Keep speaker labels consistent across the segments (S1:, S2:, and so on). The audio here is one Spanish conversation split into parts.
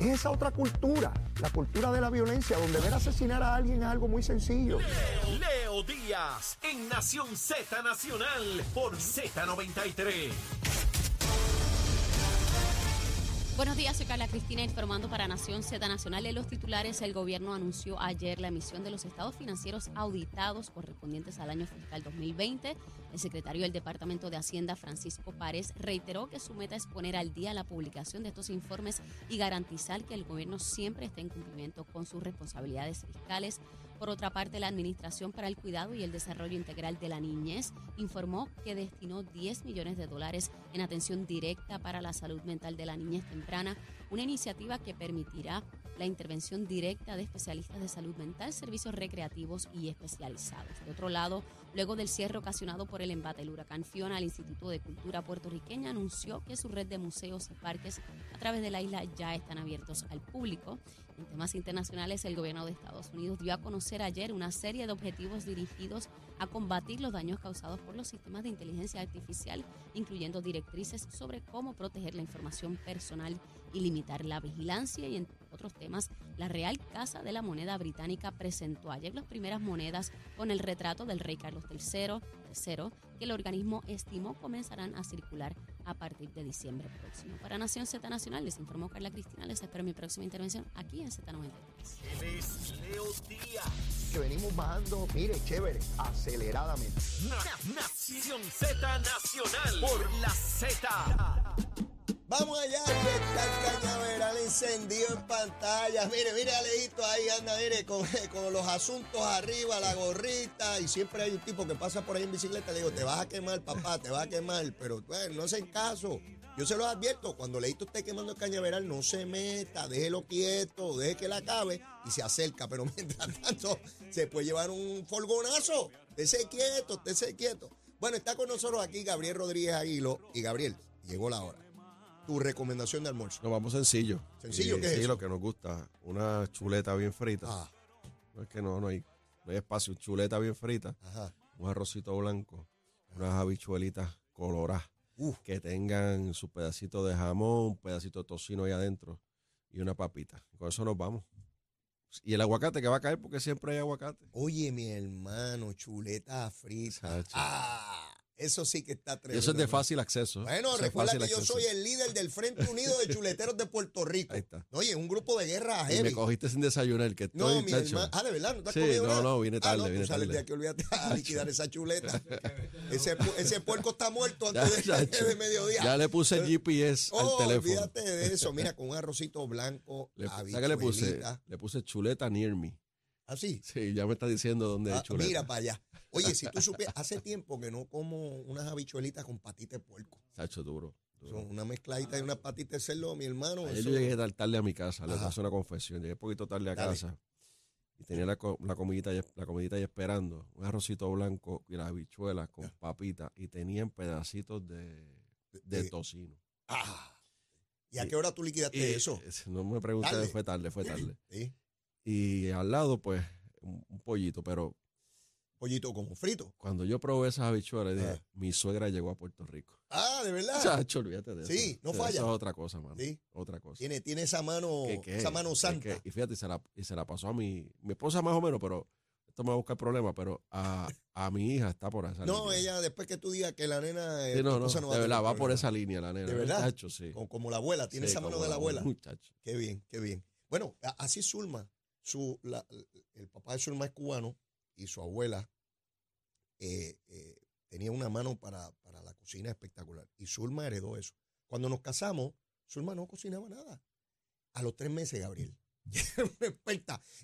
S1: Es esa otra cultura, la cultura de la violencia, donde ver asesinar a alguien es algo muy sencillo.
S2: Leo Díaz en Nación Z Nacional por Z93.
S3: Buenos días, soy Carla Cristina informando para Nación Z Nacional. En los titulares, el gobierno anunció ayer la emisión de los estados financieros auditados correspondientes al año fiscal 2020. El secretario del Departamento de Hacienda, Francisco Párez, reiteró que su meta es poner al día la publicación de estos informes y garantizar que el gobierno siempre esté en cumplimiento con sus responsabilidades fiscales. Por otra parte, la Administración para el Cuidado y el Desarrollo Integral de la Niñez informó que destinó 10 millones de dólares en atención directa para la salud mental de la niñez temprana, una iniciativa que permitirá la intervención directa de especialistas de salud mental, servicios recreativos y especializados. De otro lado, luego del cierre ocasionado por el embate del huracán Fiona, el Instituto de Cultura puertorriqueña anunció que su red de museos y parques a través de la isla ya están abiertos al público. En temas internacionales, el gobierno de Estados Unidos dio a conocer ayer una serie de objetivos dirigidos a combatir los daños causados por los sistemas de inteligencia artificial, incluyendo directrices sobre cómo proteger la información personal y limitar la vigilancia y en otros temas, la Real Casa de la Moneda Británica presentó ayer las primeras monedas con el retrato del rey Carlos III, III que el organismo estimó comenzarán a circular a partir de diciembre próximo. Para Nación Z Nacional, les informó Carla Cristina. Les espero mi próxima intervención aquí en Z93.
S2: Él es Leo Díaz.
S1: Que venimos bajando, mire, chévere, aceleradamente.
S2: Na- Nación Z Nacional por la Z.
S4: Vamos allá, que está el cañaveral encendido en pantalla. Mire, mire, Alejito, ahí anda, mire, con, con los asuntos arriba, la gorrita. Y siempre hay un tipo que pasa por ahí en bicicleta. Le digo, te vas a quemar, papá, te vas a quemar. Pero, bueno, no hacen caso. Yo se los advierto, cuando Leito esté quemando el cañaveral, no se meta, déjelo quieto, deje que la acabe y se acerca. Pero mientras tanto, se puede llevar un folgonazo. Esté quieto, esté quieto. Bueno, está con nosotros aquí Gabriel Rodríguez Aguilo. Y Gabriel, llegó la hora. Tu recomendación de almuerzo.
S5: Nos vamos sencillo.
S4: ¿Sencillo?
S5: Y-
S4: ¿Qué es
S5: sí,
S4: eso?
S5: lo que nos gusta. Una chuleta bien frita.
S4: Ah,
S5: No es que no, no hay, no hay espacio. Chuleta bien frita.
S4: ajá.
S5: Un arrocito blanco. Unas habichuelitas coloradas.
S4: Uf.
S5: Que tengan su pedacito de jamón, un pedacito de tocino ahí adentro. Y una papita. Con eso nos vamos. Y el aguacate que va a caer porque siempre hay aguacate.
S4: Oye, mi hermano, chuleta frita.
S5: Chacho.
S4: Ah, eso sí que está tremendo.
S5: eso es de fácil acceso.
S4: Bueno,
S5: Eso es
S4: recuerda que yo
S5: acceso.
S4: soy el líder del Frente Unido de Chuleteros de Puerto Rico.
S5: Ahí está.
S4: Oye, un grupo de guerra
S5: Y me
S4: heavy.
S5: cogiste sin desayunar, que estoy,
S4: No, mi hermano. Ah, de verdad, no te has
S5: Sí,
S4: comido
S5: no,
S4: nada?
S5: no, vine
S4: Ah,
S5: tarde,
S4: no,
S5: vine
S4: tú sales
S5: tarde.
S4: de aquí, olvídate a liquidar esa chuleta. ese, ese puerco está muerto
S5: Ya,
S4: antes de,
S5: chacho.
S4: de mediodía.
S5: Ya le puse GPS
S4: Oh,
S5: al teléfono.
S4: olvídate de eso. Mira, con un arrocito blanco,
S5: Le, ¿sabes qué le puse? Le puse chuleta near me.
S4: Así.
S5: Sí, ya me está diciendo dónde
S4: Ah,
S5: es
S4: mira para allá. Oye, si tú supieras, hace tiempo que no como unas habichuelitas con patita de puerco.
S5: Sacho, duro. duro.
S4: Son una mezcladita y una patita de cerdo, mi hermano.
S5: Ayer
S4: eso-
S5: yo llegué tar- tarde a mi casa, le hacer una confesión. Llegué un poquito tarde a
S4: Dale.
S5: casa y tenía la, la comidita la comidita ahí esperando, un arrocito blanco y las habichuelas con papita y tenían pedacitos de, de
S4: de-
S5: tocino.
S4: Ah. ¿Y a qué hora tú liquidaste
S5: Y,
S4: eso?
S5: No me pregunté,
S4: Tarde.
S5: fue tarde, fue tarde.
S4: Sí.
S5: Y al lado, pues, un, un pollito, pero
S4: Pollito como frito.
S5: cuando yo probé esas habichuelas, dije,
S4: Ajá.
S5: mi suegra llegó a Puerto Rico.
S4: Ah, de verdad.
S5: Chacho, olvídate de eso.
S4: Sí, no
S5: Eso
S4: falla.
S5: es otra cosa, mano.
S4: Sí.
S5: Otra cosa.
S4: Tiene, tiene esa mano,
S5: ¿Qué- qué?
S4: esa mano
S5: ¿Qué-
S4: santa.
S5: qué? Y fíjate, y se la, y se la pasó a mi, mi esposa más o menos, pero esto me va a buscar problemas, pero a, a mi hija está por esa
S4: No,
S5: línea.
S4: ella después que tú digas que la nena. eh,
S5: Sí, no, no,
S4: esposa
S5: de verdad, va por esa línea la nena.
S4: ¿De verdad?
S5: Muchacho, sí.
S4: Como, como la abuela, tiene
S5: Sí,
S4: esa mano de la abuela.
S5: Muchacho.
S4: Qué bien, qué bien. Bueno, así Zulma, su, la- el papá de Zulma es cubano y su abuela eh, eh, tenía una mano para, para la cocina espectacular. Y Zulma heredó eso. Cuando nos casamos, Zulma no cocinaba nada. A los tres meses, Gabriel.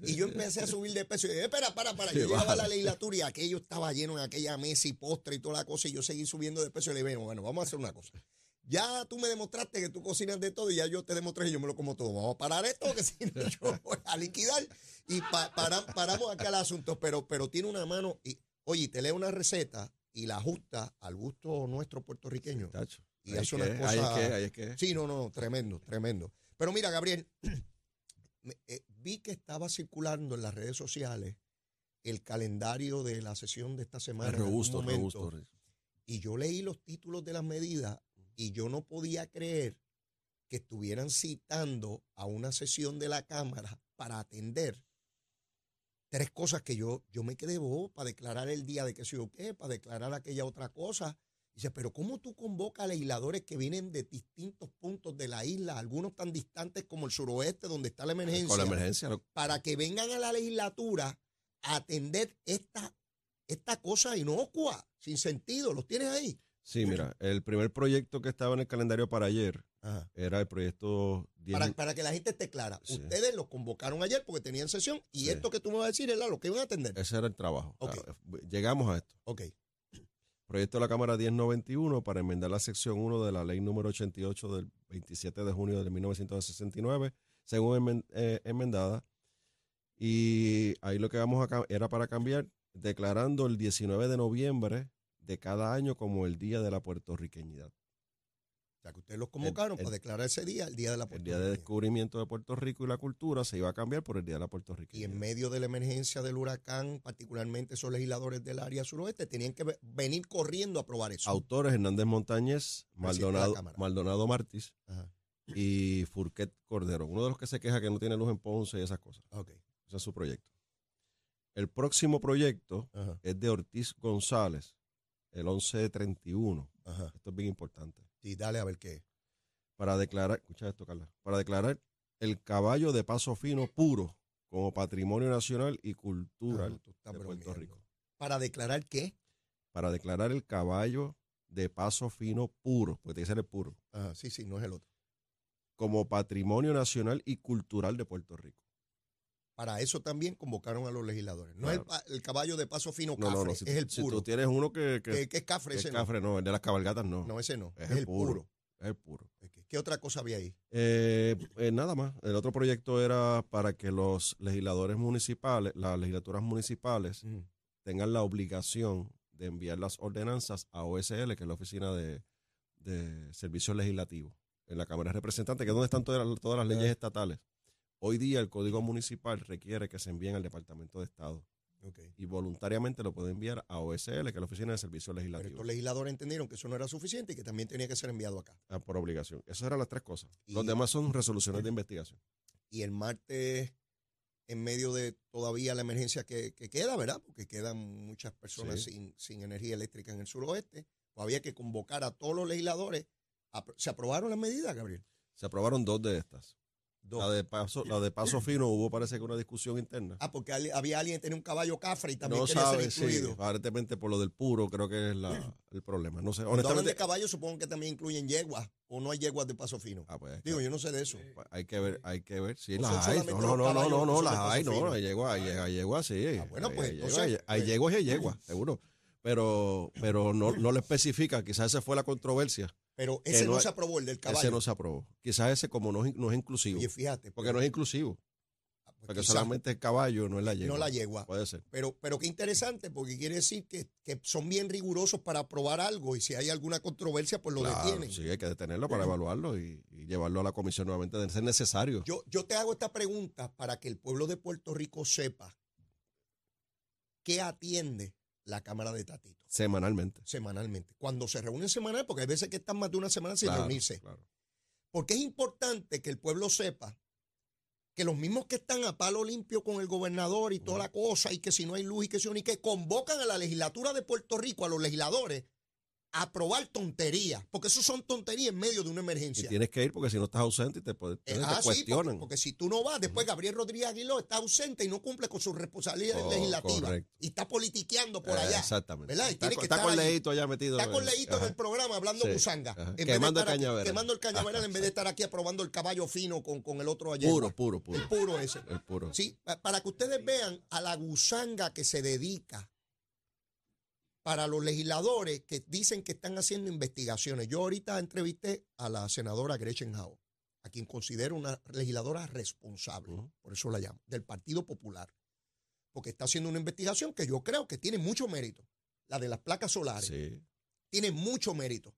S4: Y yo empecé a subir de peso. Y dije, espera, para, para. Yo
S5: Sí,
S4: llegaba a la legislatura y aquello estaba lleno en aquella mesa y postre y toda la cosa. Y yo seguí subiendo de peso y le dije, bueno, vamos a hacer una cosa. Ya tú me demostraste que tú cocinas de todo y ya yo te demostré que yo me lo como todo. Vamos a parar esto, que si no yo voy a liquidar. Y pa- para- paramos acá el asunto, pero, pero tiene una mano. Y, oye, te lee una receta y la ajusta al gusto nuestro puertorriqueño. Y hace unas
S5: que, ahí es
S4: cosas-
S5: que, ahí es que.
S4: Sí, no, no, tremendo, tremendo. Pero mira, Gabriel, me- eh, vi que estaba circulando en las redes sociales el calendario de la sesión de esta semana.
S5: Es robusto,
S4: momento,
S5: robusto.
S4: Y yo leí los títulos de las medidas y yo no podía creer que estuvieran citando a una sesión de la Cámara para atender tres cosas que yo, yo me quedé bobo para declarar el día de que sé yo qué, para declarar aquella otra cosa. Dice, pero ¿cómo tú convocas a legisladores que vienen de distintos puntos de la isla, algunos tan distantes como el suroeste, donde está la emergencia,
S5: Con la emergencia. lo-
S4: para que vengan a la legislatura a atender esta, esta cosa inocua, sin sentido? ¿Los tienes ahí?
S5: Sí, mira, el primer proyecto que estaba en el calendario para ayer
S4: Ajá.
S5: era el proyecto 10.
S4: Para, para que la gente esté clara.
S5: Sí.
S4: Ustedes los convocaron ayer porque tenían sesión y
S5: Sí.
S4: esto que tú me vas a decir es lo que iban a atender.
S5: Ese era el trabajo. Ah, Llegamos a esto.
S4: Ok.
S5: Proyecto de la Cámara 1091 para enmendar la sección 1 de la ley número 88 del 27 de junio de 1969, según enmen- eh, enmendada. Y ahí lo que vamos a era para cambiar, declarando el 19 de noviembre de cada año como el Día de la Puertorriqueñidad.
S4: O sea, que ustedes los convocaron
S5: el-
S4: para declarar ese día, el Día de la
S5: El Día de. Descubrimiento de Puerto Rico y la Cultura se iba a cambiar por el Día de la
S4: Y
S5: Puertorriqueñidad.
S4: en medio de la emergencia del huracán, particularmente esos legisladores del área suroeste, tenían que ve- venir corriendo a aprobar eso.
S5: Autores Hernández Montañez, Maldonado. Maldonado Martis
S4: Ajá.
S5: y Furquet Cordero. Uno de los que se queja que no tiene luz en Ponce y esas cosas.
S4: Ok.
S5: Ese es su proyecto. El próximo proyecto
S4: Ajá.
S5: es de Ortiz González, el 1131.
S4: Ajá.
S5: Esto es bien importante.
S4: Y dale a ver qué.
S5: Para declarar, escucha esto, Carla, para declarar el caballo de paso fino puro como patrimonio nacional y cultural
S4: Ah,
S5: de Puerto. Rico.
S4: Para declarar qué.
S5: Para declarar el caballo de paso fino puro, porque tiene que ser el puro,
S4: Ajá. Sí, sí, no es el otro.
S5: como patrimonio nacional y cultural de Puerto Rico.
S4: Para eso también convocaron a los legisladores. No es el,
S5: Claro.
S4: pa- el caballo de paso fino
S5: No,
S4: cafre,
S5: no, no. Si,
S4: es el
S5: si
S4: puro.
S5: tú tienes uno que, que,
S4: ¿Qué, qué es cafre ese?
S5: es cafre, no, el de las cabalgatas no.
S4: No, ese no.
S5: Es
S4: Es,
S5: el
S4: el
S5: puro.
S4: puro.
S5: Es el puro.
S4: ¿Qué- ¿Qué otra cosa había ahí?
S5: Eh, eh, nada más. El otro proyecto era para que los legisladores municipales, las legislaturas municipales, tengan la obligación de enviar las ordenanzas a OSL, que es la Oficina de, de Servicios Legislativos, en la Cámara de Representantes, que es donde están todas las, todas las leyes estatales. Hoy día el Código Municipal requiere que se envíen al Departamento de Estado y voluntariamente lo puede enviar a OSL, que es la Oficina de Servicios
S4: Pero
S5: Legislativos,
S4: estos legisladores entendieron que eso no era suficiente y que también tenía que ser enviado acá.
S5: ah, por obligación. Esas eran las tres cosas. Los demás son resoluciones de investigación.
S4: Y el martes, en medio de todavía la emergencia que, que queda, ¿verdad? Porque quedan muchas personas
S5: Sí.
S4: sin, sin energía eléctrica en el suroeste, pues había que convocar a todos los legisladores. ¿Se aprobaron las medidas, Gabriel?
S5: Se aprobaron dos de estas.
S4: Dos.
S5: La de paso, la de paso fino hubo parece que una discusión interna.
S4: Ah, porque había alguien que tenía un caballo cafre y también
S5: no
S4: quería
S5: sabe,
S4: ser
S5: sí,
S4: incluido.
S5: aparentemente por lo del puro creo que es la- el problema. No sé,
S4: hablan de
S5: honestamente.
S4: caballo, supongo que también incluyen yeguas, o no hay yeguas de paso fino.
S5: Ah, pues,
S4: Digo, yo no sé de eso.
S5: hay que ver, hay que ver. Sí,
S4: ¿O
S5: las hay. No, no, no, no, no, las hay, no, hay yegua, hay, hay yegua, sí.
S4: Ah, bueno, pues,
S5: hay
S4: entonces,
S5: yegua, hay, hay
S4: pues-
S5: yeguas y hay yeguas, seguro. Pero, pero no, no lo especifica, quizás esa fue la controversia.
S4: Pero ese
S5: no
S4: se aprobó, el del caballo.
S5: Ese no se aprobó. Quizás ese como no, es- no es inclusivo.
S4: Oye, fíjate.
S5: porque no es inclusivo.
S4: pues
S5: Porque solamente el caballo, no es la yegua.
S4: no la yegua.
S5: Puede ser.
S4: Pero, pero qué interesante, porque quiere decir que, que son bien rigurosos para aprobar algo y si hay alguna controversia, pues lo
S5: Claro,
S4: detienen.
S5: Sí, hay que detenerlo para evaluarlo y, y llevarlo a la comisión nuevamente de ser necesario.
S4: Yo, yo te hago esta pregunta para que el pueblo de Puerto Rico sepa qué atiende la Cámara de Tatito
S5: semanalmente.
S4: semanalmente. Cuando se reúnen semanal, porque hay veces que están más de una semana sin
S5: Claro,
S4: reunirse.
S5: claro.
S4: Porque es importante que el pueblo sepa que los mismos que están a palo limpio con el gobernador y toda la cosa, y que si no hay luz y que si no, y que convocan a la legislatura de Puerto Rico, a los legisladores, aprobar tonterías, porque eso son tonterías en medio de una
S5: Y
S4: emergencia.
S5: tienes que ir porque si no estás ausente te, puede-
S4: Eh,
S5: te
S4: ah, sí,
S5: cuestionan.
S4: porque, porque si tú no vas, después Gabriel Rodríguez Aguiló está ausente y no cumple con sus responsabilidades
S5: Oh,
S4: legislativas.
S5: correcto.
S4: Y está politiqueando por
S5: Eh,
S4: allá.
S5: Exactamente.
S4: ¿verdad? Y
S5: está
S4: tiene
S5: con,
S4: que
S5: está
S4: estar
S5: con. Leito allá metido.
S4: Está con Leito en el programa hablando
S5: Sí,
S4: musanga. de
S5: Quemando el cañaveral.
S4: Quemando el cañaveral en vez de estar aquí aprobando el caballo fino con, con el otro ayer.
S5: Puro, puro, puro.
S4: El puro ese.
S5: El puro.
S4: Sí, pa- para que ustedes vean a la gusanga que se dedica para los legisladores que dicen que están haciendo investigaciones. Yo ahorita entrevisté a la senadora Gretchen Howe, a quien considero una legisladora responsable, por eso la llamo, del Partido Popular, porque está haciendo una investigación que yo creo que tiene mucho mérito, la de las placas solares
S5: Sí.
S4: tiene mucho mérito.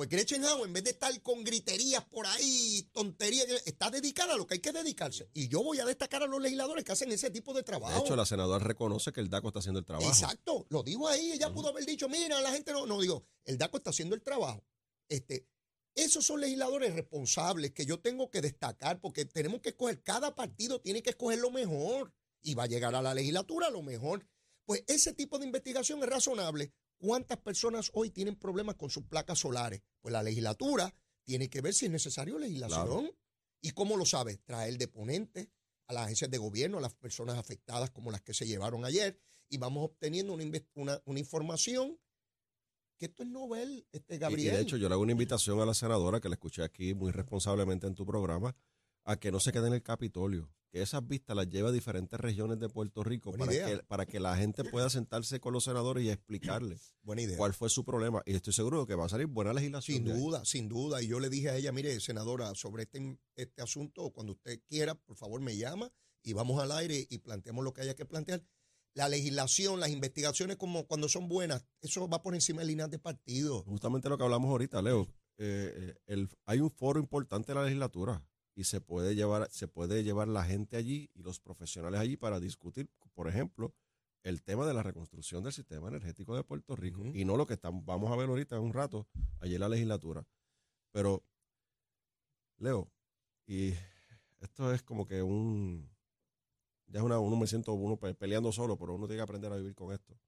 S4: Pues Gretchen Howe, en vez de estar con griterías por ahí, tonterías, está dedicada a lo que hay que dedicarse. Y yo voy a destacar a los legisladores que hacen ese tipo de
S5: De
S4: trabajo.
S5: hecho, la senadora reconoce que el DACO está haciendo el trabajo.
S4: Exacto, lo digo ahí, ella pudo haber dicho, mira, la gente no, no digo, el DACO está haciendo el trabajo. Este, esos son legisladores responsables que yo tengo que destacar porque tenemos que escoger, cada partido tiene que escoger lo mejor y va a llegar a la legislatura lo mejor. Pues ese tipo de investigación es razonable. ¿Cuántas personas hoy tienen problemas con sus placas solares? Pues la legislatura tiene que ver si es necesario legislación. ¿Y cómo lo sabe? Traer deponentes a las agencias de gobierno, a las personas afectadas como las que se llevaron ayer, y vamos obteniendo una, una- una información que esto es novel, este
S5: Y-
S4: Gabriel.
S5: Y, de hecho, yo le hago una invitación a la senadora, que la escuché aquí muy responsablemente en tu programa, a que no se quede en el Capitolio, que esas vistas las lleve a diferentes regiones de Puerto Rico para que, para que la gente pueda sentarse con los senadores y explicarle
S4: Buena idea.
S5: cuál fue su problema. Y estoy seguro que va a salir buena legislación.
S4: Sin
S5: de
S4: duda, sin duda. Y yo le dije a ella, mire, senadora, sobre este, este asunto, cuando usted quiera, por favor me llama y vamos al aire y planteamos lo que haya que plantear. La legislación, las investigaciones, como cuando son buenas, eso va por encima de líneas de partido.
S5: Justamente lo que hablamos ahorita, Leo. eh, eh, el, hay un foro importante en la legislatura y se puede llevar se puede llevar la gente allí y los profesionales allí para discutir, por ejemplo, el tema de la reconstrucción del sistema energético de Puerto Rico y no lo que estamos, vamos a ver ahorita en un rato allí en la legislatura. Pero, Leo, y esto es como que un ya es una uno me siento uno pe- peleando solo, pero uno tiene que aprender a vivir con esto.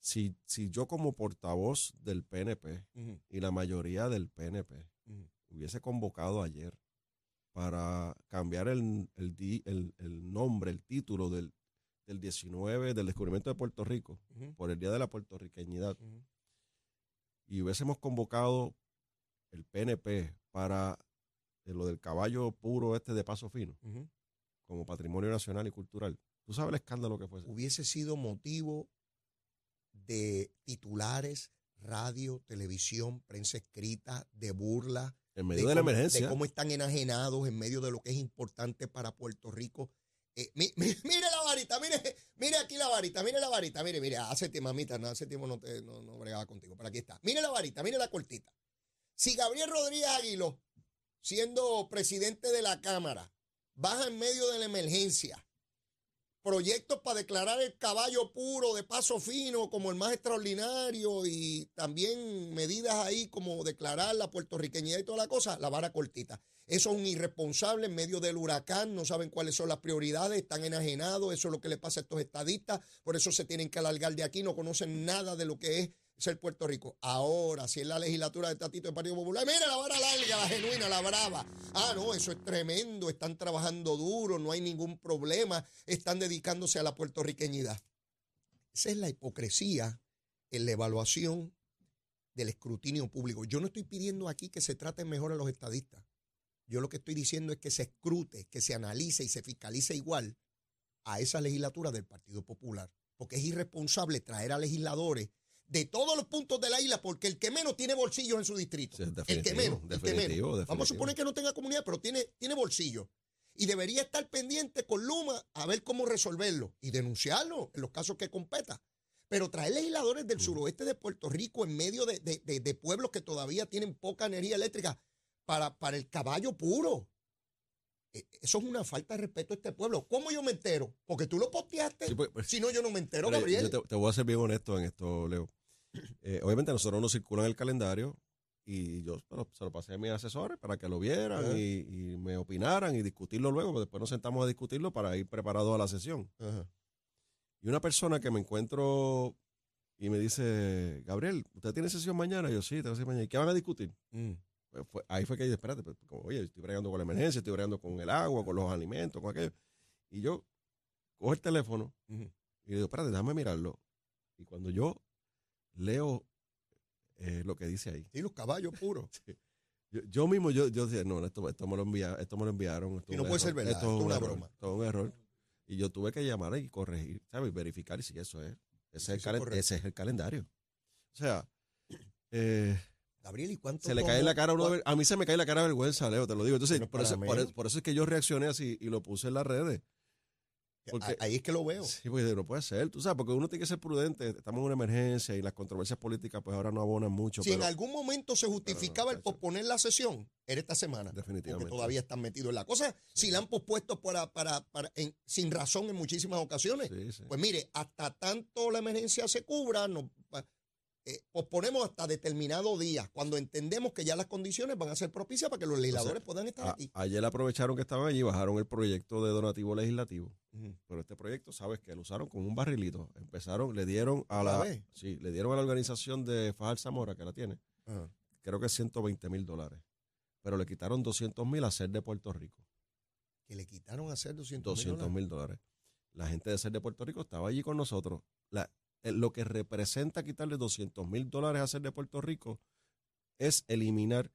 S5: Si, si yo como portavoz del PNP y la mayoría del PNP hubiese convocado ayer para cambiar el, el, di- el- el nombre, el título del, del 19, del descubrimiento de Puerto Rico, por el Día de la Puertorriqueñidad, y hubiésemos convocado el PNP para eh, lo del caballo puro este de paso fino, como patrimonio nacional y cultural. ¿Tú sabes el escándalo que fue? ese?
S4: hubiese sido motivo de titulares, radio, televisión, prensa escrita, de burla,
S5: En medio de, la
S4: cómo,
S5: emergencia.
S4: de cómo están enajenados en medio de lo que es importante para Puerto Rico. Eh, mi- mi- mire la varita, mire, mire aquí la varita, mire la varita, mire, mire, hace tiempo, mamita, no, hace tiempo no, te, no, no bregaba contigo, pero aquí está. Mire la varita, mire la cortita. Si Gabriel Rodríguez Aguiló, siendo presidente de la Cámara, baja en medio de la emergencia, proyectos para declarar el caballo puro de paso fino como el más extraordinario y también medidas ahí como declarar la puertorriqueñidad y toda la cosa, la vara cortita. Eso es un irresponsable en medio del huracán, no saben cuáles son las prioridades, están enajenados, eso es lo que le pasa a estos estadistas, por eso se tienen que alargar de aquí, no conocen nada de lo que es ser Puerto Rico. Ahora, si es la legislatura de Tatito del Partido Popular, mira la vara larga, la genuina, la brava. Ah, no, eso es tremendo, están trabajando duro, no hay ningún problema, están dedicándose a la puertorriqueñidad. Esa es la hipocresía en la evaluación del escrutinio público. Yo no estoy pidiendo aquí que se traten mejor a los estadistas. Yo lo que estoy diciendo es que se escrute, que se analice y se fiscalice igual a esa legislatura del Partido Popular. Porque es irresponsable traer a legisladores de todos los puntos de la isla, porque el que menos tiene bolsillos en su distrito.
S5: Sí,
S4: el que menos, el que menos. Vamos a suponer que no tenga comunidad, pero tiene, tiene bolsillo. Y debería estar pendiente con Luma a ver cómo resolverlo y denunciarlo en los casos que competa. Pero traer legisladores del suroeste de Puerto Rico en medio de, de- de- de pueblos que todavía tienen poca energía eléctrica para, para el caballo puro. Eh, Eso es una falta de respeto a este pueblo. ¿Cómo yo me entero? Porque tú lo posteaste.
S5: Sí, pues, pues,
S4: si no, yo no me entero,
S5: Mira,
S4: Gabriel.
S5: Yo te, te voy a ser bien honesto en esto, Leo. Eh, obviamente nosotros nos circulan el calendario Y yo pero, se lo pasé a mis asesores para que lo vieran y, y me opinaran y discutirlo luego, porque después nos sentamos a discutirlo para ir preparados a la sesión. Y una persona que me encuentro y me dice, Gabriel, ¿usted tiene sesión mañana? Y yo, sí, tengo sesión mañana. ¿Y qué van a discutir?
S4: Mm.
S5: Fue- ahí fue que dije, espérate, pues, como, oye, estoy bregando con la emergencia, estoy bregando con el agua, con los alimentos, con aquello. Y yo cojo el teléfono y digo, espérate, déjame mirarlo. Y cuando yo leo eh, lo que dice ahí,
S4: Sí, los caballos puros.
S5: yo, yo mismo, yo, yo decía, no, esto, esto, me lo envia- esto me lo enviaron. Esto
S4: Y no puede ser verdad,
S5: Esto es
S4: es
S5: un
S4: una
S5: error,
S4: broma.
S5: esto es un error. Y yo tuve que llamar y corregir, ¿sabes? Verificar si eso es. Ese, es, el ese es el calendario. O sea, eh,
S4: Gabriel, ¿y cuánto
S5: se le cae la cara a uno. de A mí se me cae la cara de vergüenza, Leo, te lo digo. Entonces,
S4: Pero
S5: por eso,
S4: para
S5: por,
S4: mí-
S5: eso- por eso es que yo reaccioné así y lo puse en las redes. porque-
S4: Ahí es que lo veo.
S5: Sí, porque no puede ser, tú sabes, porque uno tiene que ser prudente. Estamos en una emergencia y las controversias políticas, pues ahora no abonan mucho.
S4: Si en
S5: pero
S4: algún momento se justificaba el posponer la sesión, era esta semana.
S5: Definitivamente.
S4: Porque todavía están metidos en la cosa. Si la han pospuesto para, para, para, en- sin razón en muchísimas ocasiones.
S5: Sí, sí.
S4: Pues mire, hasta tanto la emergencia se cubra, pa- eh, posponemos hasta determinado día, cuando entendemos que ya las condiciones van a ser propicias para que los legisladores puedan estar
S5: A-
S4: aquí.
S5: ayer aprovecharon que estaban allí, bajaron el proyecto de donativo legislativo. Pero este proyecto, sabes que lo usaron con un barrilito. Empezaron, le dieron a
S4: ¿Otra
S5: la, sí, le dieron a la organización de Fajal Zamora, que la tiene, creo que 120 mil dólares. Pero le quitaron 200 mil a ser de Puerto Rico.
S4: Que le quitaron a hacer 200
S5: 200 mil dólares. La gente de ser de Puerto Rico estaba allí con nosotros. La- lo que representa quitarle 200 mil dólares a ser de Puerto Rico es eliminar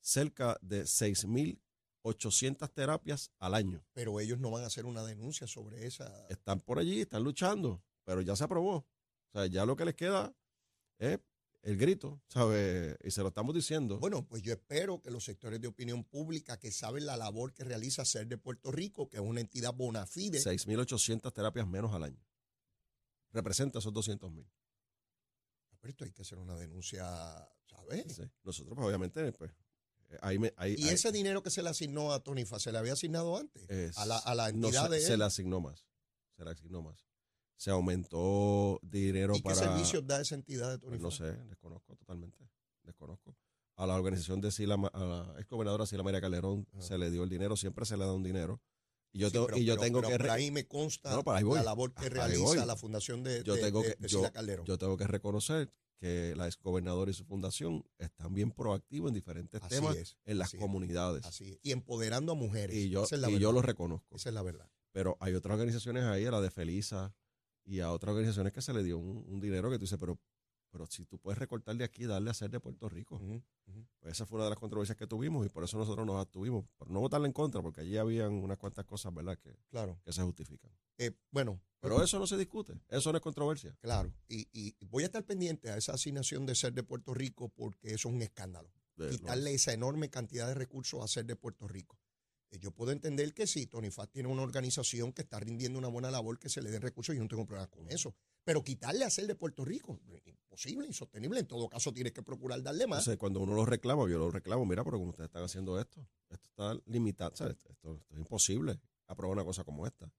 S5: cerca de 6 mil 800 terapias al año.
S4: Pero ellos no van a hacer una denuncia sobre esa.
S5: Están por allí, están luchando, pero ya se aprobó. O sea, ya lo que les queda es el grito, ¿sabes? Y se lo estamos diciendo.
S4: Bueno, pues yo espero que los sectores de opinión pública que saben la labor que realiza Ser de Puerto Rico, que es una entidad bona fide,
S5: 6.800 terapias menos al año. Representa esos 200 mil.
S4: pero esto hay que hacer una denuncia, ¿sabes?
S5: Nosotros, pues, obviamente, pues, eh, ahí me, ahí,
S4: Y
S5: ahí-
S4: ese dinero que se le asignó a Tonifa, ¿se le había asignado antes?
S5: es-
S4: a, la, a la
S5: no,
S4: entidad
S5: se,
S4: de
S5: se
S4: él.
S5: le asignó más. Se le asignó más. Se aumentó dinero
S4: ¿Y qué
S5: para.
S4: servicios da esa entidad de
S5: pues,
S4: Tonifa?
S5: no sé, desconozco totalmente. Desconozco. A la organización de Sila, a la ex gobernadora Sila María Calderón
S4: Ajá.
S5: se le dio el dinero, siempre se le da un dinero. Y yo,
S4: Sí,
S5: tengo,
S4: pero-
S5: y yo
S4: pero-
S5: tengo
S4: pero
S5: que.
S4: por ahí me consta
S5: No, ahí
S4: la labor que
S5: Ahí
S4: realiza la fundación de,
S5: yo
S4: de-
S5: tengo
S4: de-
S5: que,
S4: de
S5: yo,
S4: Calderón.
S5: yo tengo que reconocer que la ex gobernadora y su fundación están bien proactivos en diferentes
S4: Así
S5: temas
S4: es,
S5: en las
S4: así es,
S5: comunidades.
S4: Así es. Y empoderando a mujeres.
S5: Y yo,
S4: Esa es la
S5: y
S4: verdad.
S5: yo lo reconozco.
S4: Esa es la verdad.
S5: Pero hay otras organizaciones ahí, a la de Felisa y a otras organizaciones que se le dio un, un dinero que tú dices, pero, pero si tú puedes recortar de aquí y darle a ser de Puerto Rico. Pues esa fue una de las controversias que tuvimos y por eso nosotros nos abstuvimos. Por no votarle en contra, porque allí habían unas cuantas cosas, ¿verdad?, que,
S4: Claro.
S5: que se justifican.
S4: Eh, bueno,
S5: Pero eso no se discute, eso no es controversia.
S4: claro. Y, y voy a estar pendiente a esa asignación de ser de Puerto Rico porque eso es un escándalo.
S5: Lo
S4: quitarle
S5: es.
S4: esa enorme cantidad de recursos a ser de Puerto Rico. Eh, Yo puedo entender que sí, Tony Faz tiene una organización que está rindiendo una buena labor, que se le den recursos, yo no tengo problemas con eso. Pero quitarle a ser de Puerto Rico, imposible, insostenible. En todo caso, tienes que procurar darle más.
S5: Entonces, cuando uno lo reclama, yo lo reclamo, mira, pero como ustedes están haciendo esto, esto está limitado, ¿sabes? Esto, esto es imposible, aprobar una cosa como esta.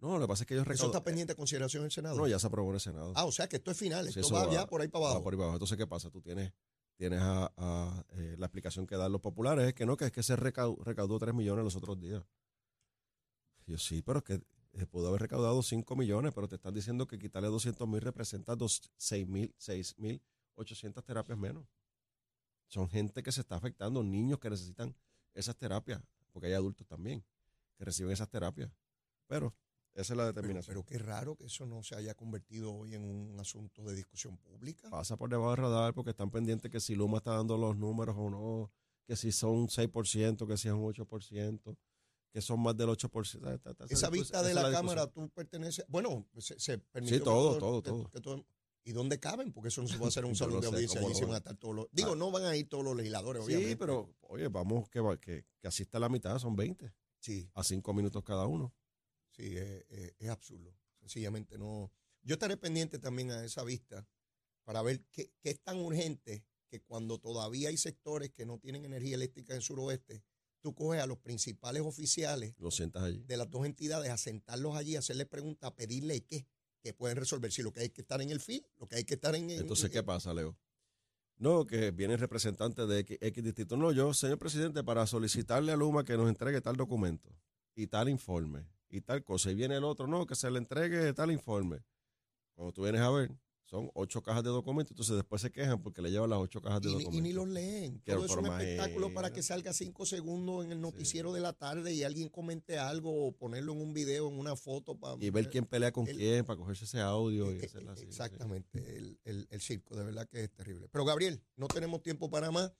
S5: No, lo que pasa es que ellos
S4: eso
S5: recaudan-
S4: está pendiente de consideración en el Senado.
S5: No, ya se aprobó en el Senado.
S4: Ah, o sea que esto es final,
S5: Sí,
S4: esto
S5: eso
S4: va,
S5: va-
S4: ya por ahí para
S5: Va
S4: abajo.
S5: por ahí para abajo. Entonces, ¿qué pasa? Tú tienes, tienes a, eh, la explicación que dan los populares, es que no, que es que se recau- recaudó 3 millones los otros días. Yo sí, pero es que eh, pudo haber recaudado 5 millones, pero te están diciendo que quitarle 200 mil representa 6 mil, 6 mil 800 terapias menos. Son gente que se está afectando, niños que necesitan esas terapias, porque hay adultos también que reciben esas terapias. Pero esa es la determinación.
S4: pero qué raro que eso no se haya convertido hoy en un asunto de discusión pública.
S5: pasa por debajo del radar porque están pendientes que si Luma está dando los números o no, que si son un 6%, que si es un 8%, que son más del 8%. Esa- esa-
S4: Esa
S5: discusión-
S4: vista
S5: esa
S4: de la. Cámara, tú perteneces. Bueno, se, se permitió.
S5: Sí, todo, todo,
S4: que-
S5: todo.
S4: que todo- ¿Y dónde caben? Porque eso no se puede hacer en un salón de audiencia. Allí se van a estar todos los. Digo,
S5: Ah.
S4: no van a ir todos los legisladores, obviamente.
S5: Sí, pero oye, vamos que, va- que, que asista la mitad, son 20,
S4: Sí,
S5: a 5 minutos cada uno.
S4: Sí, es absurdo. Sencillamente no. Yo estaré pendiente también a esa vista para ver qué, qué es tan urgente que cuando todavía hay sectores que no tienen energía eléctrica en el suroeste, tú coges a los principales oficiales
S5: Lo sientas allí.
S4: de las dos entidades a sentarlos allí, a hacerles preguntas, a pedirle qué, que pueden resolver. Si lo que hay que estar en el FIL, lo que hay que estar en. en-
S5: Entonces, ¿qué pasa, Leo? No, que viene representante de X, X distrito. No, yo, señor presidente, para solicitarle a Luma que nos entregue tal documento y tal informe y tal cosa. Y viene el otro, no, que se le entregue tal informe. Cuando tú vienes a ver, son ocho cajas de documentos, entonces después se quejan porque le llevan las ocho cajas de
S4: Y,
S5: documentos.
S4: y ni los leen.
S5: Quiero
S4: Todo es un espectáculo para que salga cinco segundos en el noticiero de la tarde y alguien comente algo o ponerlo en un video, en una foto. Para,
S5: Y ver quién pelea con
S4: el-
S5: quién para cogerse ese audio y
S4: Eh,
S5: hacerla así. sí.
S4: Exactamente, el, el- el circo, de verdad que es terrible. Pero Gabriel, no tenemos tiempo para más.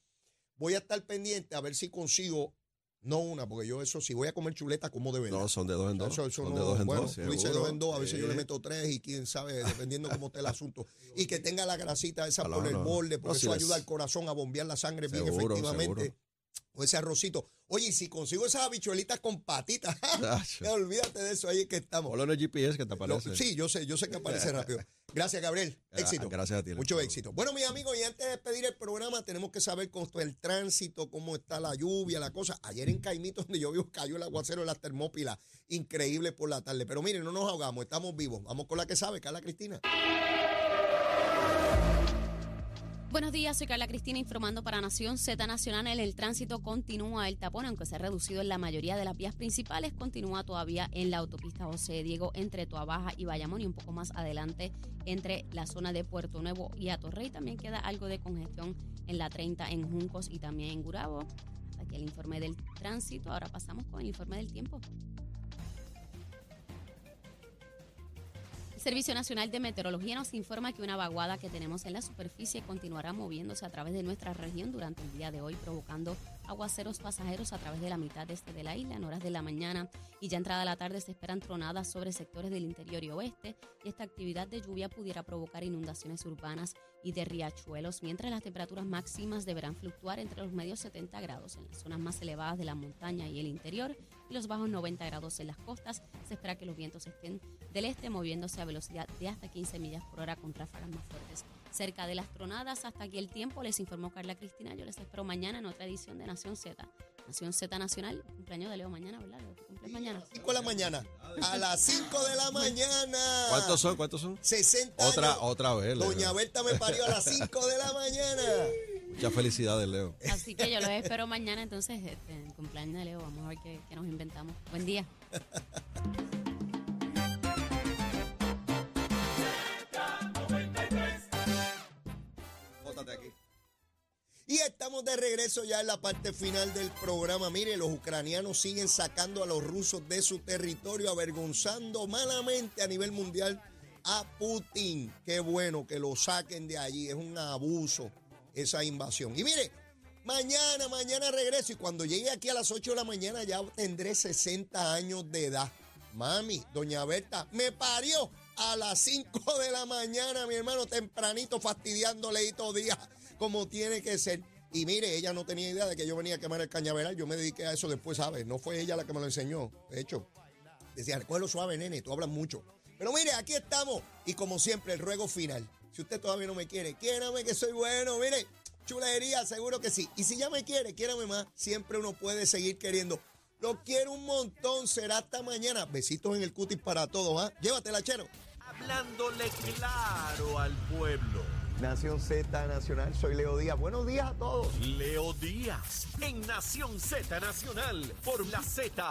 S4: Voy a estar pendiente a ver si consigo, no una, porque yo eso, si voy a comer chuleta, como de verdad.
S5: No, son de dos en dos.
S4: eso- eso
S5: son
S4: no-
S5: de dos en
S4: bueno,
S5: dos.
S4: tú dices dos en dos, a veces yo le meto tres y quién sabe, dependiendo cómo esté el asunto. Y que tenga la grasita esa
S5: Claro,
S4: por el
S5: no.
S4: borde, porque
S5: si
S4: eso ayuda al corazón a bombear la sangre bien efectivamente.
S5: seguro.
S4: O ese arrocito. Oye, y si consigo esas habichuelitas con patitas, olvídate de eso, ahí es que estamos.
S5: En el GPS que te
S4: Lo-
S5: aparece.
S4: sí, yo sé, yo sé que aparece rápido. Gracias, Gabriel.
S5: Gra-
S4: Éxito.
S5: gracias a ti,
S4: Mucho éxito. Bueno, mis amigos, y antes de despedir el programa, tenemos que saber cómo está el tránsito, cómo está la lluvia, la cosa. Ayer en Caimito, donde yo vivo, cayó el aguacero de las termópilas. Increíble por la tarde. Pero miren, no nos ahogamos, estamos vivos. Vamos con la que sabe, Carla Cristina.
S3: Buenos días, soy Carla Cristina informando para Nación Z Nacional. El tránsito continúa el tapón, aunque se ha reducido en la mayoría de las vías principales, continúa todavía en la autopista José Diego entre Toabaja y Bayamón y un poco más adelante entre la zona de Puerto Nuevo y Atorrey. También queda algo de congestión en la 30 en Juncos y también en Gurabo. Hasta aquí el informe del tránsito. Ahora pasamos con el informe del tiempo. Servicio Nacional de Meteorología nos informa que una vaguada que tenemos en la superficie continuará moviéndose a través de nuestra región durante el día de hoy, provocando aguaceros pasajeros a través de la mitad este de la isla en horas de la mañana. Y ya entrada la tarde se esperan tronadas sobre sectores del interior y oeste y esta actividad de lluvia pudiera provocar inundaciones urbanas y de riachuelos, mientras las temperaturas máximas deberán fluctuar entre los medios 70 grados en las zonas más elevadas de la montaña y el interior y los bajos 90 grados en las costas. Se espera que los vientos estén del este moviéndose a velocidad de hasta 15 millas por hora con ráfagas más fuertes. Cerca de las tronadas, hasta aquí el tiempo, les informó Carla Cristina. Yo les espero mañana en otra edición de Nación Z. Nación Z Nacional, cumpleaños de Leo mañana, ¿verdad? Leo, ¿tu cumples mañana.
S4: 5 de la mañana. A las 5 de la mañana.
S5: ¿Cuántos son? ¿Cuántos son?
S4: 60
S5: Otra,
S4: años.
S5: otra vez.
S4: Doña Berta me parió a las 5 de la mañana.
S5: Muchas felicidades, Leo.
S3: Así que yo los espero mañana, entonces, este, el cumpleaños de Leo. Vamos a ver qué, qué nos inventamos. Buen día.
S5: Bótate aquí.
S4: Y estamos de regreso ya en la parte final del programa. Mire, los ucranianos siguen sacando a los rusos de su territorio, avergonzando malamente a nivel mundial a Putin. Qué bueno que lo saquen de allí. Es un abuso esa invasión. Y mire, mañana, mañana regreso. Y cuando llegue aquí a las 8 de la mañana ya tendré 60 años de edad. Mami, doña Berta, me parió a las 5 de la mañana, mi hermano, tempranito, fastidiándole ahí todo día, como tiene que ser. Y mire, ella no tenía idea de que yo venía a quemar el cañaveral. Yo me dediqué a eso después, ¿sabes? No fue ella la que me lo enseñó. De hecho, decía, recuerdo suave, nene, tú hablas mucho. Pero mire, aquí estamos. Y como siempre, el ruego final. Si usted todavía no me quiere, quiérame que soy bueno. Mire, chulería, seguro que sí. Y si ya me quiere, quiérame más. Siempre uno puede seguir queriendo. Lo quiero un montón. Será hasta mañana. Besitos en el cutis para todos, ¿ah? Llévatela, chero.
S2: Hablándole claro al pueblo.
S1: Nación Z Nacional, soy Leo Díaz. Buenos días a todos.
S2: Leo Díaz, en Nación Z Nacional, por la Z